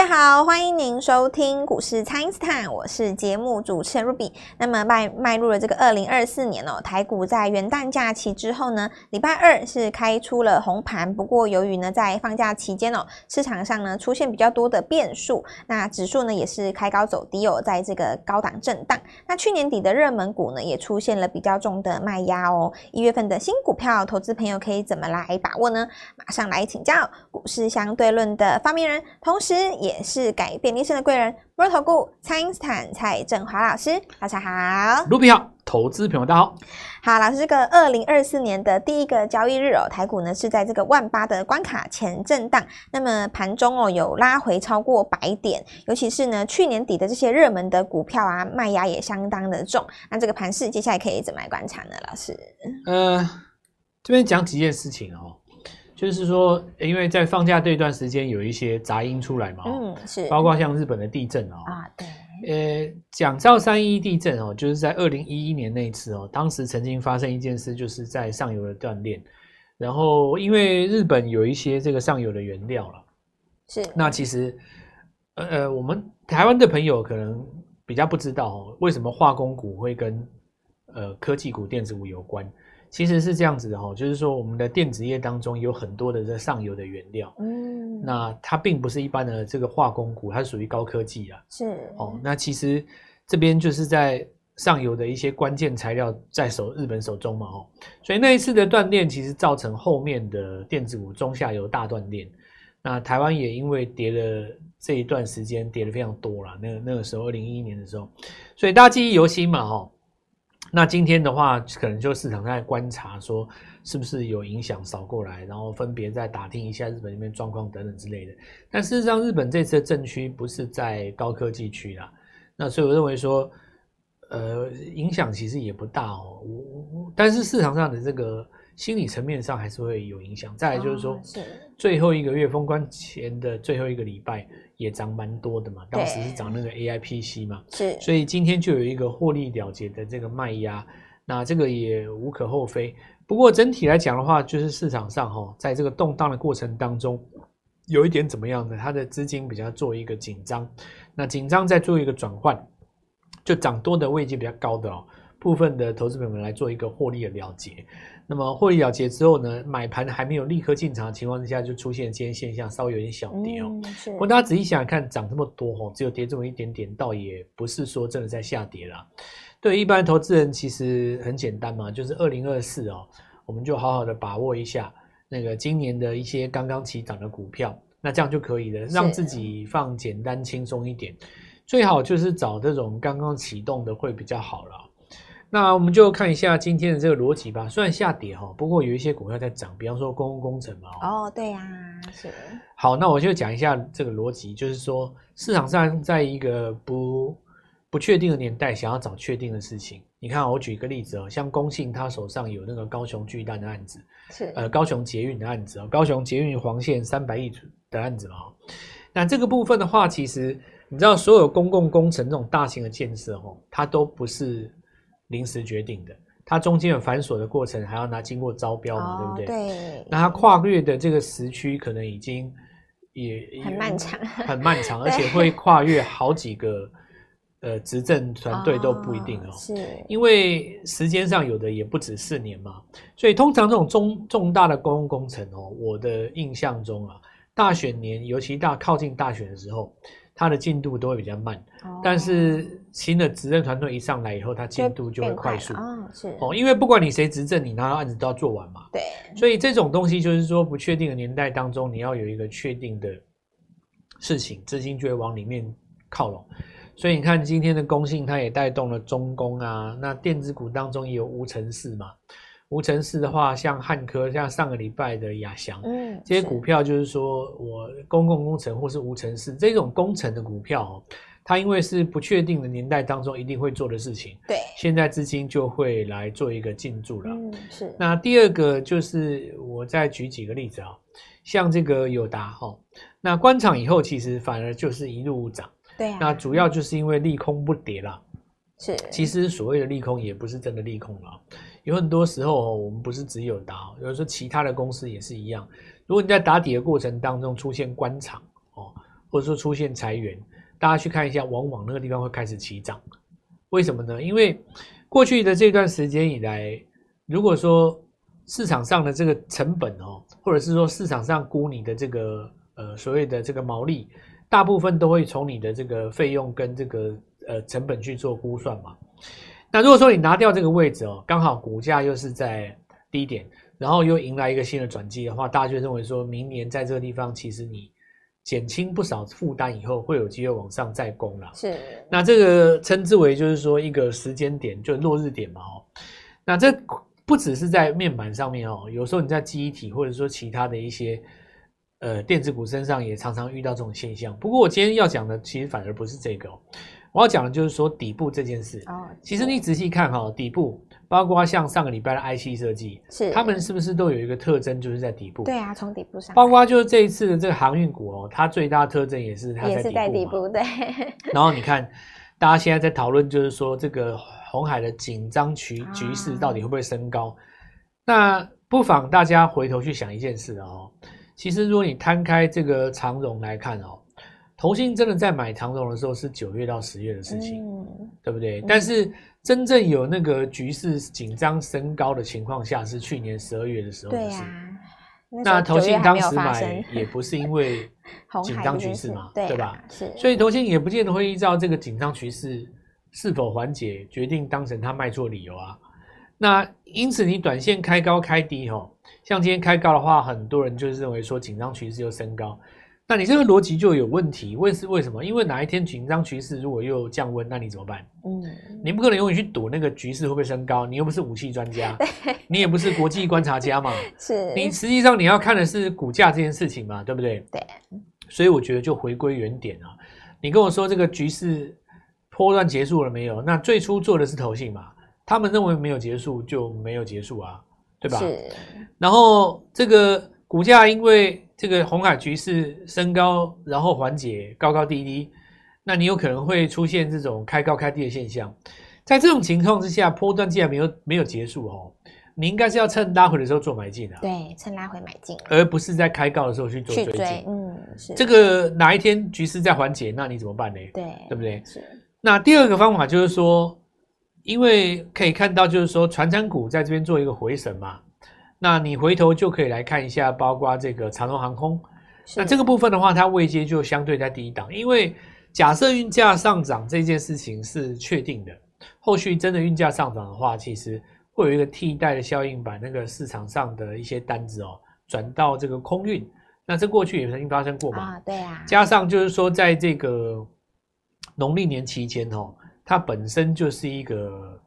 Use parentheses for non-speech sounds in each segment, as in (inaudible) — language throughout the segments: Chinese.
大家好，欢迎您收听股市蔡因斯坦，我是节目主持人 Ruby。那么迈迈入了这个二零二四年哦，台股在元旦假期之后呢，礼拜二是开出了红盘。不过由于呢在放假期间哦，市场上呢出现比较多的变数，那指数呢也是开高走低哦，在这个高档震荡。那去年底的热门股呢也出现了比较重的卖压哦。一月份的新股票，投资朋友可以怎么来把握呢？马上来请教股市相对论的发明人，同时。也是改变人生的贵人，摩尔投顾蔡英斯坦蔡振华老师，大家好，卢比好，投资朋友大家好，好老师，这个二零二四年的第一个交易日哦，台股呢是在这个万八的关卡前震荡，那么盘中哦有拉回超过百点，尤其是呢去年底的这些热门的股票啊，卖压也相当的重，那这个盘势接下来可以怎么来观察呢？老师，呃，这边讲几件事情哦。就是说，因为在放假这一段时间有一些杂音出来嘛，嗯，是，包括像日本的地震哦，啊，对，呃，讲到三一地震哦，就是在二零一一年那一次哦，当时曾经发生一件事，就是在上游的断裂，然后因为日本有一些这个上游的原料了，是，那其实，呃呃，我们台湾的朋友可能比较不知道哦，为什么化工股会跟呃科技股、电子股有关。其实是这样子的哈，就是说我们的电子业当中有很多的这上游的原料，嗯，那它并不是一般的这个化工股，它属于高科技啊，是哦。那其实这边就是在上游的一些关键材料在手日本手中嘛，哦，所以那一次的断电其实造成后面的电子股中下游大断电。那台湾也因为跌了这一段时间跌的非常多了，那个那个时候二零一一年的时候，所以大家记忆犹新嘛，哈。那今天的话，可能就市场在观察，说是不是有影响扫过来，然后分别再打听一下日本那边状况等等之类的。但事实上，日本这次的震区不是在高科技区啦，那所以我认为说，呃，影响其实也不大哦。我我但是市场上的这个。心理层面上还是会有影响。再来就是说，最后一个月封关前的最后一个礼拜也涨蛮多的嘛，当时是涨那个 AIPC 嘛，是，所以今天就有一个获利了结的这个卖压，那这个也无可厚非。不过整体来讲的话，就是市场上哈，在这个动荡的过程当中，有一点怎么样呢？它的资金比较做一个紧张，那紧张再做一个转换，就涨多的位置比较高的哦，部分的投资朋友们来做一个获利的了结。那么获利了结之后呢，买盘还没有立刻进场的情况之下，就出现今天现象，稍微有点小跌哦。嗯、不过大家仔细想想看，涨这么多哦，只有跌这么一点点，倒也不是说真的在下跌啦。对一般投资人，其实很简单嘛，就是二零二四哦，我们就好好的把握一下那个今年的一些刚刚起涨的股票，那这样就可以了，让自己放简单轻松一点。最好就是找这种刚刚启动的会比较好了。那我们就看一下今天的这个逻辑吧。虽然下跌哈，不过有一些股票在涨，比方说公共工程嘛。哦，对呀，是。好，那我就讲一下这个逻辑，就是说市场上在一个不不确定的年代，想要找确定的事情。你看，我举一个例子哦，像工信，他手上有那个高雄巨蛋的案子，是呃高雄捷运的案子哦，高雄捷运黄线三百亿的案子嘛。那这个部分的话，其实你知道，所有公共工程这种大型的建设哦，它都不是。临时决定的，它中间有繁琐的过程，还要拿经过招标嘛，哦、对不对？对。那它跨越的这个时区可能已经也很漫长，很 (laughs) 漫长，而且会跨越好几个呃执政团队都不一定哦。哦是。因为时间上有的也不止四年嘛，所以通常这种重重大的公共工程哦，我的印象中啊，大选年尤其大靠近大选的时候。它的进度都会比较慢，哦、但是新的执政团队一上来以后，它进度就会快速。哦，是哦，因为不管你谁执政，你拿到案子都要做完嘛。对，所以这种东西就是说，不确定的年代当中，你要有一个确定的事情，资金就会往里面靠拢。所以你看今天的工信，它也带动了中工啊，那电子股当中也有无尘室嘛。无尘室的话，像汉科，像上个礼拜的亚翔，嗯，这些股票就是说我公共工程或是无尘室这种工程的股票，它因为是不确定的年代当中一定会做的事情，对，现在资金就会来做一个进驻了。嗯，是。那第二个就是我再举几个例子啊，像这个友达哈，那关厂以后其实反而就是一路涨，对啊，那主要就是因为利空不跌了，是。其实所谓的利空也不是真的利空了。有很多时候，我们不是只有打，有时候其他的公司也是一样。如果你在打底的过程当中出现关厂哦，或者说出现裁员，大家去看一下，往往那个地方会开始起涨。为什么呢？因为过去的这段时间以来，如果说市场上的这个成本哦，或者是说市场上估你的这个呃所谓的这个毛利，大部分都会从你的这个费用跟这个呃成本去做估算嘛。那如果说你拿掉这个位置哦，刚好股价又是在低点，然后又迎来一个新的转机的话，大家就认为说明年在这个地方，其实你减轻不少负担以后，会有机会往上再攻了。是，那这个称之为就是说一个时间点，就落日点嘛哦。那这不只是在面板上面哦，有时候你在记忆体或者说其他的一些呃电子股身上也常常遇到这种现象。不过我今天要讲的其实反而不是这个哦。我要讲的就是说底部这件事。哦，其实你仔细看哈，底部包括像上个礼拜的 IC 设计，是他们是不是都有一个特征，就是在底部？对啊，从底部上。包括就是这一次的这个航运股哦，它最大的特征也是它在底部。也是在底部，对。(laughs) 然后你看，大家现在在讨论，就是说这个红海的紧张局局势到底会不会升高？那不妨大家回头去想一件事哦。其实如果你摊开这个长荣来看哦。投信真的在买长荣的时候是九月到十月的事情，嗯、对不对？嗯、但是真正有那个局势紧张升高的情况下，是去年十二月的时候的事。对啊，那，那投信当时买也不是因为 (laughs) 紧张局势嘛，对吧？是，所以投信也不见得会依照这个紧张局势是否缓解，决定当成他卖错理由啊。那因此你短线开高开低哦，像今天开高的话，很多人就是认为说紧张局势又升高。那你这个逻辑就有问题，为是为什么？因为哪一天紧张局势如果又降温，那你怎么办？嗯，你不可能永远去赌那个局势会不会升高，你又不是武器专家，(laughs) 你也不是国际观察家嘛，(laughs) 是你实际上你要看的是股价这件事情嘛，对不对？对，所以我觉得就回归原点啊，你跟我说这个局势波段结束了没有？那最初做的是投信嘛，他们认为没有结束就没有结束啊，对吧？是，然后这个股价因为。这个红海局势升高，然后缓解，高高低低，那你有可能会出现这种开高开低的现象。在这种情况之下，波段既然没有没有结束哦，你应该是要趁拉回的时候做买进啊。对，趁拉回买进，而不是在开高的时候去做追进。嗯，是。这个哪一天局势在缓解，那你怎么办呢？对，对不对？是。那第二个方法就是说，因为可以看到，就是说，传产股在这边做一个回审嘛。那你回头就可以来看一下，包括这个长荣航空，那这个部分的话，它位阶就相对在第一档，因为假设运价上涨这件事情是确定的，后续真的运价上涨的话，其实会有一个替代的效应，把那个市场上的一些单子哦转到这个空运，那这过去也曾经发生过嘛？啊，对啊。加上就是说，在这个农历年期间哦，它本身就是一个。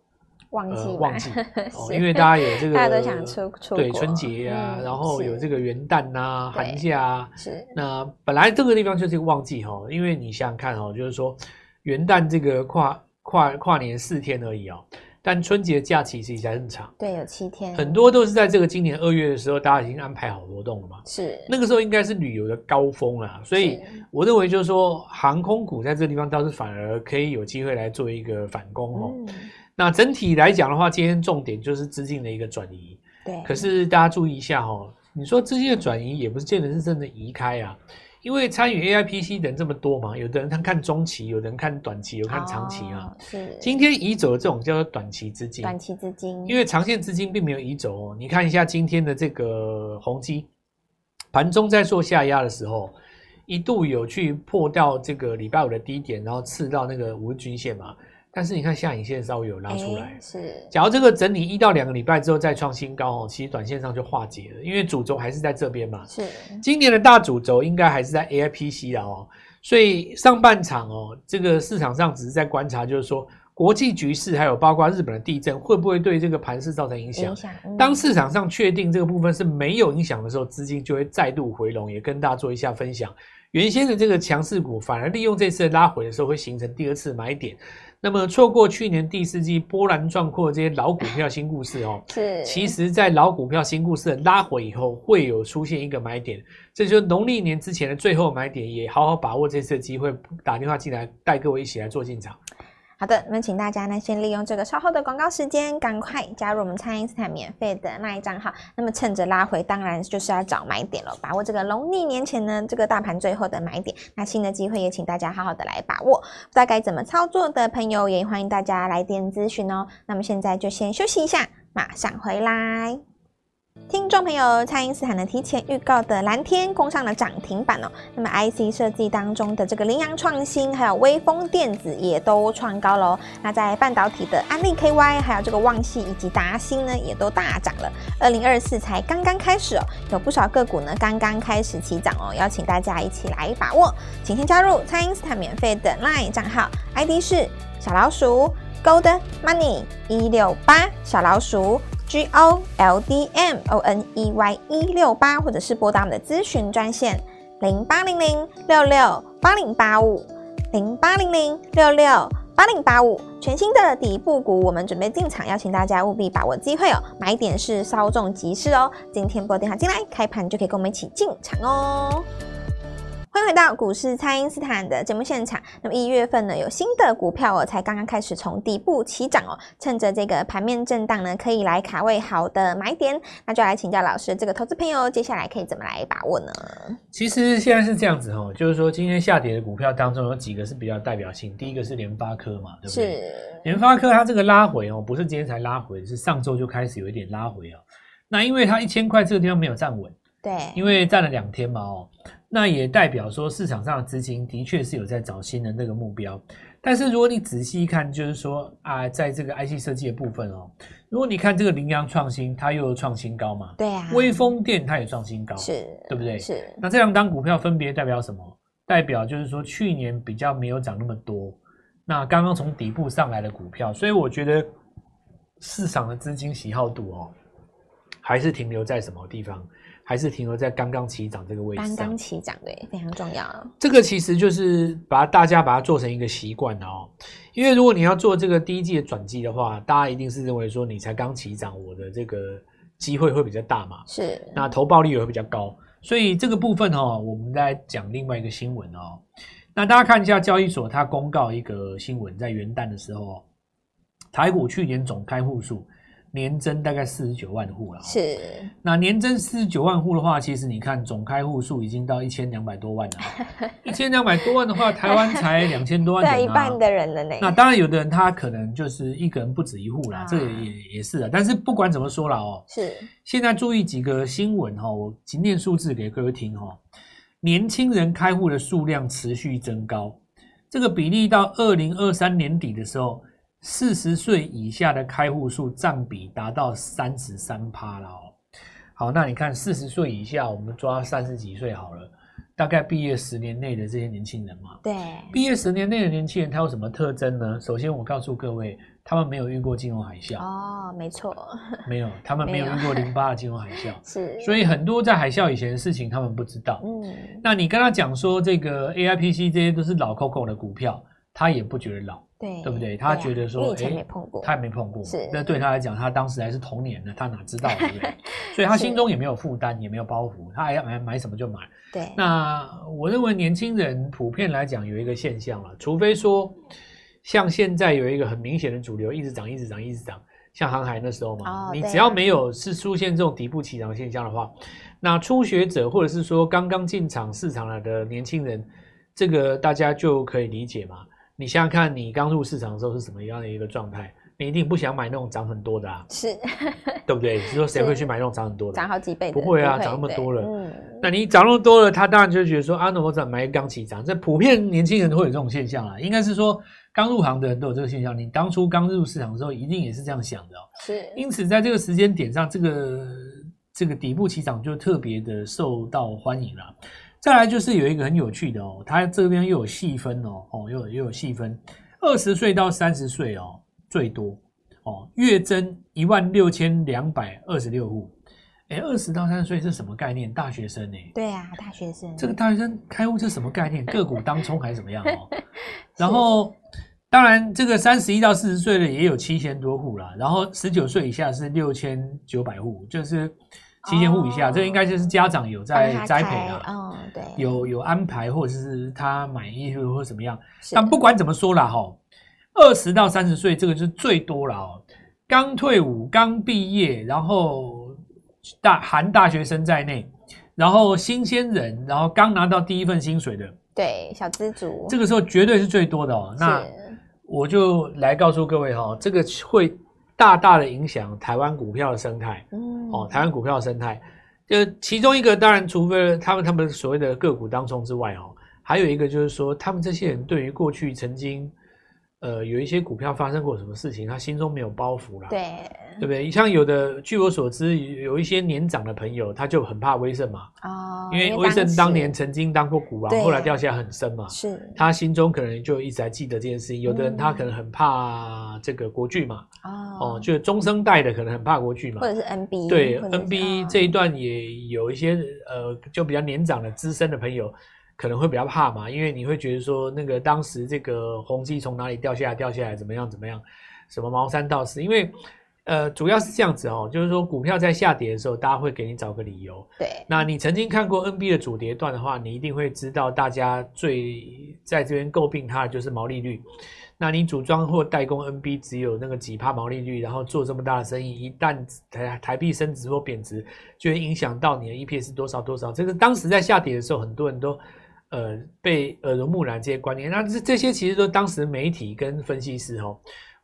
旺季、呃，旺季 (laughs) 哦，因为大家有这个，大家都想出出对春节啊，嗯、然后有这个元旦呐、啊、寒假啊，是。那本来这个地方就是一个旺季哈，因为你想想看哦，就是说元旦这个跨跨跨年四天而已哦，但春节假期其实还很长，对，有七天，很多都是在这个今年二月的时候，大家已经安排好活动了嘛，是。那个时候应该是旅游的高峰啊，所以我认为就是说航空股在这个地方倒是反而可以有机会来做一个反攻哦。嗯那整体来讲的话，今天重点就是资金的一个转移。对。可是大家注意一下哈，你说资金的转移也不是见得是真的移开啊，因为参与 AIPC 的人这么多嘛，有的人他看中期，有的人看短期，有看长期啊。是。今天移走的这种叫做短期资金。短期资金。因为长线资金并没有移走哦。你看一下今天的这个宏基，盘中在做下压的时候，一度有去破掉这个礼拜五的低点，然后刺到那个五日均线嘛。但是你看下影线稍微有拉出来，是。假如这个整理一到两个礼拜之后再创新高哦，其实短线上就化解了，因为主轴还是在这边嘛。是。今年的大主轴应该还是在 AIPC 啦哦，所以上半场哦，这个市场上只是在观察，就是说国际局势还有包括日本的地震会不会对这个盘势造成影响。影响。嗯。当市场上确定这个部分是没有影响的时候，资金就会再度回笼，也跟大家做一下分享。原先的这个强势股反而利用这次的拉回的时候，会形成第二次买点。那么错过去年第四季波澜壮阔这些老股票新故事哦，(clears throat) 是，其实在老股票新故事的拉回以后，会有出现一个买点，这就是农历年之前的最后买点，也好好把握这次的机会，打电话进来带各位一起来做进场。好的，那请大家呢先利用这个稍后的广告时间，赶快加入我们蔡因斯坦免费的那一账号。那么趁着拉回，当然就是要找买点了，把握这个农历年前呢这个大盘最后的买点。那新的机会也请大家好好的来把握。不知道该怎么操作的朋友，也欢迎大家来电咨询哦。那么现在就先休息一下，马上回来。听众朋友，蔡因斯坦呢提前预告的蓝天攻上了涨停板哦。那么 IC 设计当中的这个羚羊创新，还有威风电子也都创高喽。那在半导体的安利 KY，还有这个旺矽以及达新呢，也都大涨了。二零二四才刚刚开始哦，有不少个股呢刚刚开始起涨哦，邀请大家一起来把握。请先加入蔡因斯坦免费的 LINE 账号，ID 是小老鼠 Gold Money 一六八小老鼠。G O L D M O N E Y 一六八，或者是拨打我们的咨询专线零八零零六六八零八五零八零零六六八零八五，全新的底部股，我们准备进场，邀请大家务必把握机会哦，买点是稍纵即逝哦，今天拨电话进来，开盘就可以跟我们一起进场哦。欢迎回到股市，蔡因斯坦的节目现场。那么一月份呢，有新的股票哦，才刚刚开始从底部起涨哦。趁着这个盘面震荡呢，可以来卡位好的买点。那就来请教老师，这个投资朋友接下来可以怎么来把握呢？其实现在是这样子哦，就是说今天下跌的股票当中有几个是比较代表性。第一个是联发科嘛，对不对？是。联发科它这个拉回哦，不是今天才拉回，是上周就开始有一点拉回哦。那因为它一千块这个地方没有站稳，对，因为站了两天嘛哦。那也代表说市场上的资金的确是有在找新的那个目标，但是如果你仔细看，就是说啊，在这个 IC 设计的部分哦，如果你看这个羚羊创新，它又有创新高嘛，对啊，微风电它也创新高，是，对不对？是。那这两档股票分别代表什么？代表就是说去年比较没有涨那么多，那刚刚从底部上来的股票，所以我觉得市场的资金喜好度哦，还是停留在什么地方？还是停留在刚刚起涨这个位置。刚刚起涨，对，非常重要。这个其实就是把大家把它做成一个习惯哦。因为如果你要做这个第一季的转机的话，大家一定是认为说你才刚起涨，我的这个机会会比较大嘛。是。那投报率也会比较高，所以这个部分哦，我们再讲另外一个新闻哦。那大家看一下交易所，它公告一个新闻，在元旦的时候，台股去年总开户数。年增大概四十九万户了，是。那年增四十九万户的话，其实你看总开户数已经到一千两百多万了。(laughs) 一千两百多万的话，台湾才两千多万人，啊，对，一半的人了呢。那当然，有的人他可能就是一个人不止一户啦，啊，这个也也是啊。但是不管怎么说了哦，是。现在注意几个新闻哈，我今念数字给各位听哈。年轻人开户的数量持续增高，这个比例到二零二三年底的时候。四十岁以下的开户数占比达到三十三趴了哦。好，那你看四十岁以下，我们抓三十几岁好了，大概毕业十年内的这些年轻人嘛。对。毕业十年内的年轻人，他有什么特征呢？首先，我告诉各位，他们没有遇过金融海啸。哦，没错。没有，他们没有遇过零八的金融海啸。(laughs) 是。所以很多在海啸以前的事情，他们不知道。嗯。那你跟他讲说这个 AIPC 这些都是老 Coco 的股票，他也不觉得老。对，对不对？他觉得说，哎、啊，他也没碰过，是。那对他来讲，他当时还是童年呢，他哪知道，对不对？(laughs) 所以他心中也没有负担，也没有包袱，他还要买买什么就买。对。那我认为年轻人普遍来讲有一个现象了，除非说像现在有一个很明显的主流一直涨，一直涨，一直涨，像航海那时候嘛，哦、你只要没有是出现这种底部起涨的现象的话，那初学者或者是说刚刚进场市场了的年轻人，这个大家就可以理解嘛。你想想看，你刚入市场的时候是什么样的一个状态？你一定不想买那种涨很多的啊，是，对不对？你说谁会去买那种涨很多的？涨好几倍？不会啊，涨那么多了。嗯，那你涨那么多了，他当然就觉得说啊，那我怎么买刚起涨？这普遍年轻人都会有这种现象啊。应该是说刚入行的人都有这个现象。你当初刚入市场的时候，一定也是这样想的哦。是，因此在这个时间点上，这个这个底部起涨就特别的受到欢迎了。再来就是有一个很有趣的哦，它这边又有细分哦，哦又有又有细分，二十岁到三十岁哦最多哦，月增一万六千两百二十六户，哎，二十到三十岁是什么概念？大学生呢？对啊，大学生。这个大学生开户是什么概念？(laughs) 个股当冲还是怎么样哦？(laughs) 然后当然这个三十一到四十岁的也有七千多户啦，然后十九岁以下是六千九百户，就是。七千户以下，哦、这个应该就是家长有在栽培的，哦，对，有有安排或者是他满意或或怎么样。但不管怎么说啦，哈，二十到三十岁这个就是最多了哦，刚退伍、刚毕业，然后大含大学生在内，然后新鲜人，然后刚拿到第一份薪水的，对，小资族，这个时候绝对是最多的哦。那我就来告诉各位哈、哦，这个会大大的影响台湾股票的生态，嗯，哦，台湾股票的生态，就其中一个当然，除非他们他们所谓的个股当中之外哦，还有一个就是说，他们这些人对于过去曾经。呃，有一些股票发生过什么事情，他心中没有包袱啦，对，对不对？像有的，据我所知，有一些年长的朋友，他就很怕威盛嘛，哦，因为威盛当年曾经当过股王，后来掉下来很深嘛，是，他心中可能就一直在记得这件事情。有的人他可能很怕这个国巨嘛，哦，就中生代的可能很怕国巨嘛，或者是 NB，对，NB 这一段也有一些呃，就比较年长的资深的朋友。可能会比较怕嘛，因为你会觉得说，那个当时这个宏基从哪里掉下来，掉下来怎么样怎么样，什么毛三到四，因为呃主要是这样子哦，就是说股票在下跌的时候，大家会给你找个理由。对，那你曾经看过 NB 的主跌段的话，你一定会知道，大家最在这边诟病它的就是毛利率。那你组装或代工 NB 只有那个几帕毛利率，然后做这么大的生意，一旦台台币升值或贬值，就会影响到你的 EPS 是多少多少。这个当时在下跌的时候，很多人都。呃，被耳濡目染这些观念，那这这些其实都当时媒体跟分析师哦，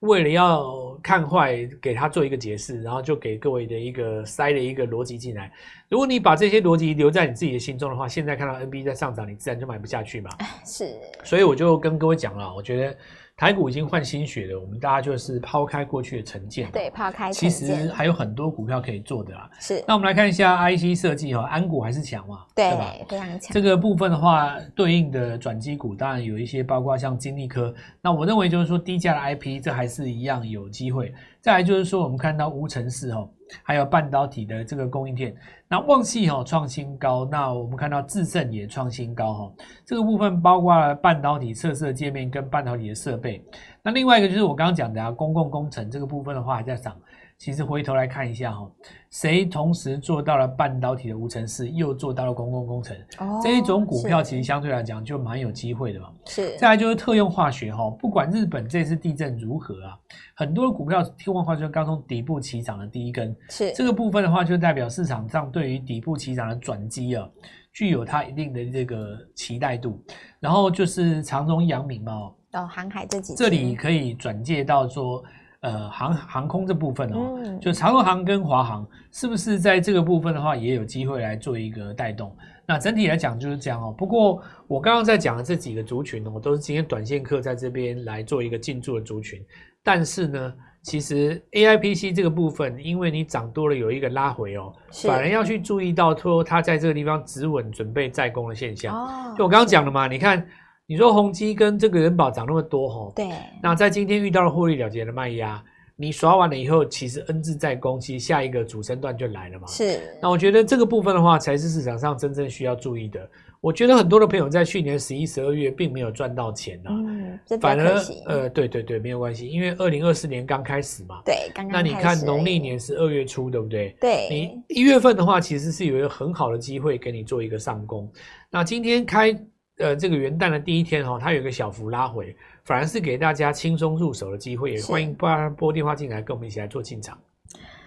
为了要看坏，给他做一个解释，然后就给各位的一个塞了一个逻辑进来。如果你把这些逻辑留在你自己的心中的话，现在看到 NB 在上涨，你自然就买不下去嘛。(laughs) 是，所以我就跟各位讲了，我觉得。台股已经换新血了，我们大家就是抛开过去的成见，对，抛开其实还有很多股票可以做的啦。是，那我们来看一下 IC 设计哈，安股还是强嘛？对，对吧？非常强。这个部分的话，对应的转机股当然有一些，包括像金利科。那我认为就是说低价的 IP，这还是一样有机会。再来就是说，我们看到无尘室哈，还有半导体的这个供应链，那旺系哈创新高，那我们看到致胜也创新高哈，这个部分包括了半导体测试界面跟半导体的设备，那另外一个就是我刚刚讲的啊，公共工程这个部分的话还在涨。其实回头来看一下哈，谁同时做到了半导体的无尘室，又做到了公共工程，哦、这一种股票其实相对来讲就蛮有机会的嘛。是。再来就是特用化学哈，不管日本这次地震如何啊，很多股票特用化学刚从底部起涨的第一根，是这个部分的话，就代表市场上对于底部起涨的转机啊，具有它一定的这个期待度。然后就是长荣、阳明嘛，哦，航海这几这里可以转介到说。呃，航航空这部分哦，嗯、就长荣航跟华航是不是在这个部分的话，也有机会来做一个带动？那整体来讲就是这样哦。不过我刚刚在讲的这几个族群呢，我都是今天短线客在这边来做一个进驻的族群。但是呢，其实 AIPC 这个部分，因为你涨多了有一个拉回哦，反而要去注意到说它在这个地方止稳准备再攻的现象。哦、就我刚刚讲的嘛，你看。你说宏基跟这个人保涨那么多吼，对，那在今天遇到了获利了结的卖压，你刷完了以后，其实 N 字在攻，其实下一个主升段就来了嘛。是，那我觉得这个部分的话，才是市场上真正需要注意的。我觉得很多的朋友在去年十一、十二月并没有赚到钱啊，嗯，反而呃，对对对，没有关系，因为二零二四年刚开始嘛，对，刚刚那你看农历年是二月初，对不对？对，你一月份的话，其实是有一个很好的机会给你做一个上攻。那今天开。呃，这个元旦的第一天哈、哦，它有一个小幅拉回，反而是给大家轻松入手的机会，也欢迎拨拨电话进来，跟我们一起来做进场。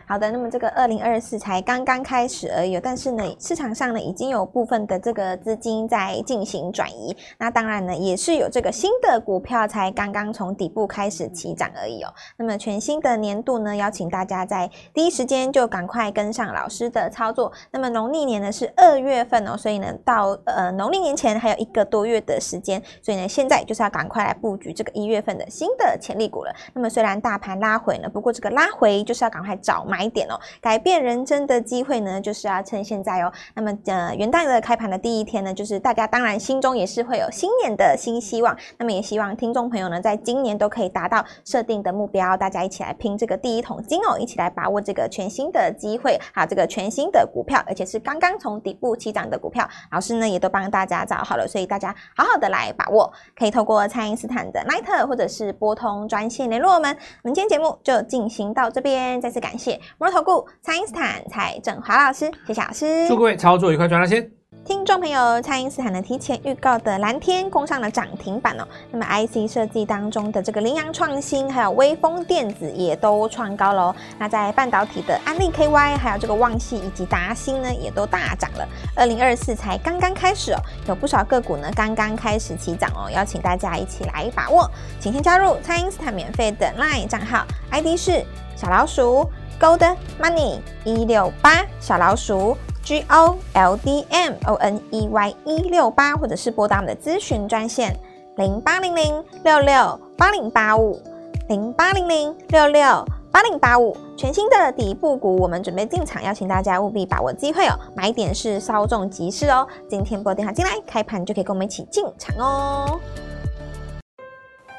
好的，那么这个二零二四才刚刚开始而已，但是呢，市场上呢已经有部分的这个资金在进行转移。那当然呢，也是有这个新的股票才刚刚从底部开始起涨而已哦。那么全新的年度呢，邀请大家在第一时间就赶快跟上老师的操作。那么农历年呢是二月份哦，所以呢到呃农历年前还有一个多月的时间，所以呢现在就是要赶快来布局这个一月份的新的潜力股了。那么虽然大盘拉回呢，不过这个拉回就是要赶快找买。点哦，改变人生的机会呢，就是要趁现在哦。那么，呃，元旦的开盘的第一天呢，就是大家当然心中也是会有新年的新希望。那么，也希望听众朋友呢，在今年都可以达到设定的目标。大家一起来拼这个第一桶金哦，一起来把握这个全新的机会，还有这个全新的股票，而且是刚刚从底部起涨的股票。老师呢，也都帮大家找好了，所以大家好好的来把握，可以透过蔡因斯坦的 Line 或者是拨通专线联络我们。我们今天节目就进行到这边，再次感谢。摩尔投顾蔡英斯坦蔡振华老师，谢谢老师，祝各位操作愉快，赚到钱。听众朋友，蔡英斯坦呢提前预告的蓝天攻上了涨停板哦。那么 IC 设计当中的这个羚羊创新，还有微风电子也都创高喽。那在半导体的安利 KY，还有这个旺系以及达欣呢，也都大涨了。二零二四才刚刚开始哦，有不少个股呢刚刚开始起涨哦，邀请大家一起来把握。请先加入蔡英斯坦免费的 LINE 账号，ID 是小老鼠 Gold Money 一六八小老鼠。G O L D M O N E Y 一六八，或者是拨打我们的咨询专线零八零零六六八零八五零八零零六六八零八五。全新的底部股，我们准备进场，邀请大家务必把握机会哦。买点是稍纵即逝哦。今天拨电话进来，开盘就可以跟我们一起进场哦。